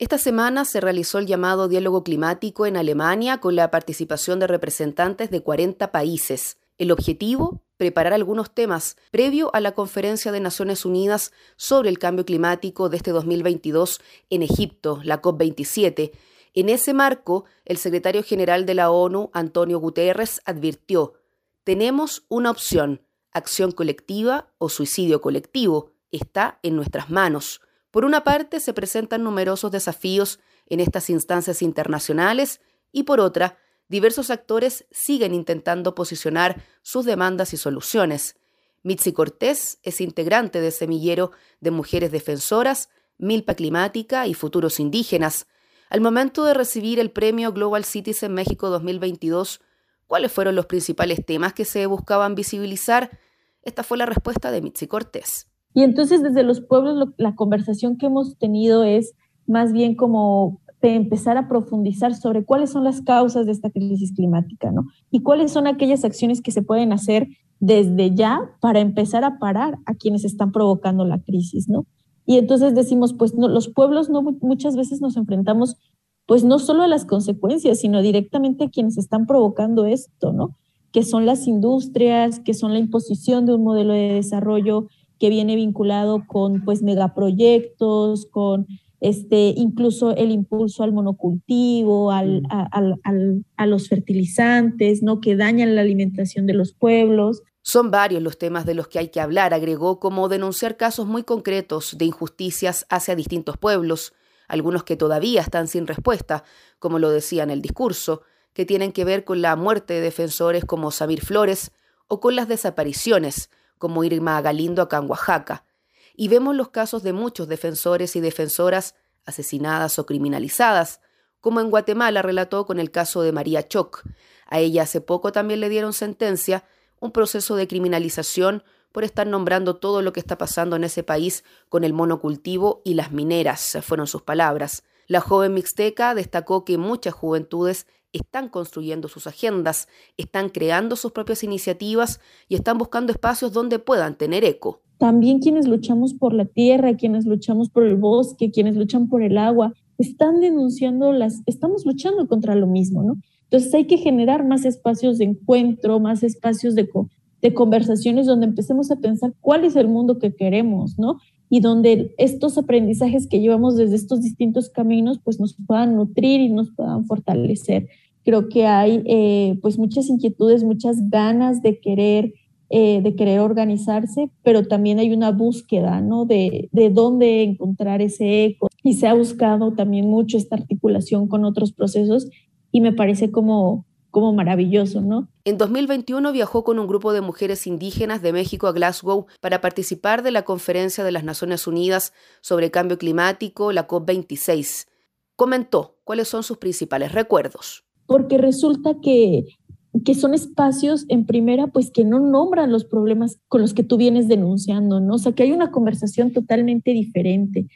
Esta semana se realizó el llamado diálogo climático en Alemania con la participación de representantes de 40 países. El objetivo, preparar algunos temas previo a la conferencia de Naciones Unidas sobre el cambio climático de este 2022 en Egipto, la COP27. En ese marco, el secretario general de la ONU, Antonio Guterres, advirtió, tenemos una opción, acción colectiva o suicidio colectivo, está en nuestras manos. Por una parte, se presentan numerosos desafíos en estas instancias internacionales y por otra, diversos actores siguen intentando posicionar sus demandas y soluciones. Mitzi Cortés es integrante de Semillero de Mujeres Defensoras, Milpa Climática y Futuros Indígenas. Al momento de recibir el premio Global Cities en México 2022, ¿cuáles fueron los principales temas que se buscaban visibilizar? Esta fue la respuesta de Mitzi Cortés. Y entonces desde los pueblos la conversación que hemos tenido es más bien como de empezar a profundizar sobre cuáles son las causas de esta crisis climática, ¿no? Y cuáles son aquellas acciones que se pueden hacer desde ya para empezar a parar a quienes están provocando la crisis, ¿no? Y entonces decimos, pues no, los pueblos no muchas veces nos enfrentamos pues no solo a las consecuencias, sino directamente a quienes están provocando esto, ¿no? Que son las industrias, que son la imposición de un modelo de desarrollo que viene vinculado con pues megaproyectos, con este, incluso el impulso al monocultivo, al, mm. a, los fertilizantes, ¿no? que dañan la alimentación de los pueblos. Son varios los temas de los que hay que hablar, agregó, como denunciar casos muy concretos de injusticias hacia distintos pueblos, algunos que todavía están sin respuesta, como lo decía en el discurso, que tienen que ver con la muerte de defensores como Samir Flores o con las desapariciones, como Irma Galindo acá en Oaxaca, y vemos los casos de muchos defensores y defensoras asesinadas o criminalizadas, como en Guatemala relató con el caso de María Choc. A ella hace poco también le dieron sentencia, un proceso de criminalización por estar nombrando todo lo que está pasando en ese país con el monocultivo y las mineras, fueron sus palabras. La joven mixteca destacó que muchas juventudes están construyendo sus agendas, están creando sus propias iniciativas y están buscando espacios donde puedan tener eco. También quienes luchamos por la tierra, quienes luchamos por el bosque, quienes luchan por el agua, están denunciando las, estamos luchando contra lo mismo, ¿no? Entonces hay que generar más espacios de encuentro, más espacios de, de conversaciones donde empecemos a pensar cuál es el mundo que queremos, ¿no? Y donde estos aprendizajes que llevamos desde estos distintos caminos, pues nos puedan nutrir y nos puedan fortalecer. Creo que hay eh, pues muchas inquietudes, muchas ganas de querer, eh, de querer organizarse, pero también hay una búsqueda, ¿no? De, de dónde encontrar ese eco. Y se ha buscado también mucho esta articulación con otros procesos y me parece como como maravilloso, ¿no? En 2021 viajó con un grupo de mujeres indígenas de México a Glasgow para participar de la conferencia de las Naciones Unidas sobre cambio climático, la COP26. Comentó cuáles son sus principales recuerdos. Porque resulta que que son espacios en primera pues que no nombran los problemas con los que tú vienes denunciando, ¿no? O sea, que hay una conversación totalmente diferente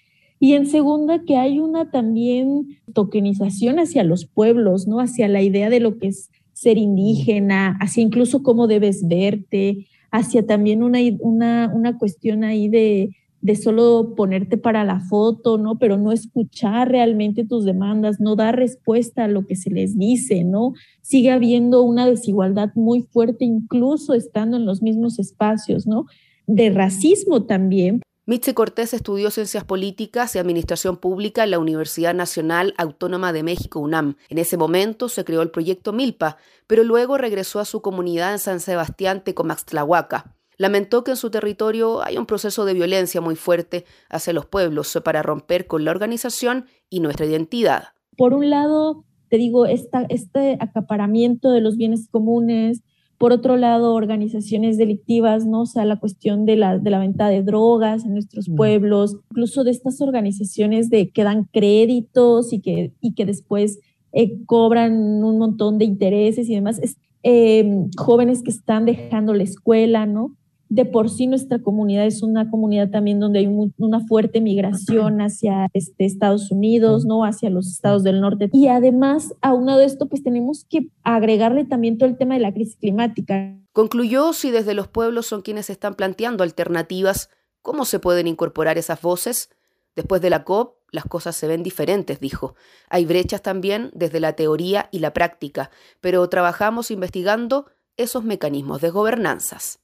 y en segunda, que hay una también tokenización hacia los pueblos, ¿no? Hacia la idea de lo que es ser indígena, hacia incluso cómo debes verte, hacia también una, una, una cuestión ahí de, de solo ponerte para la foto, ¿no? Pero no escuchar realmente tus demandas, no dar respuesta a lo que se les dice, ¿no? Sigue habiendo una desigualdad muy fuerte, incluso estando en los mismos espacios, ¿no? De racismo también. Mitzi Cortés estudió Ciencias Políticas y Administración Pública en la Universidad Nacional Autónoma de México, UNAM. En ese momento se creó el proyecto Milpa, pero luego regresó a su comunidad en San Sebastián, Tecomaxtlahuaca. Lamentó que en su territorio hay un proceso de violencia muy fuerte hacia los pueblos para romper con la organización y nuestra identidad. Por un lado, te digo, este acaparamiento de los bienes comunes, por otro lado, organizaciones delictivas, ¿no? O sea, la cuestión de la, de la venta de drogas en nuestros pueblos, incluso de estas organizaciones de que dan créditos y que, y que después eh, cobran un montón de intereses y demás. Em, jóvenes que están dejando la escuela, ¿no? De por sí nuestra comunidad es una comunidad también donde hay una fuerte migración hacia este, Estados Unidos, ¿no? Hacia los estados del norte. Y además, aunado de esto, pues tenemos que agregarle también todo el tema de la crisis climática. Concluyó si desde los pueblos son quienes están planteando alternativas, ¿cómo se pueden incorporar esas voces? Después de la COP, las cosas se ven diferentes, dijo. Hay brechas también desde la teoría y la práctica, pero trabajamos investigando esos mecanismos de gobernanzas.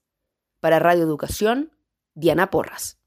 Para Radio Educación, Diana Porras.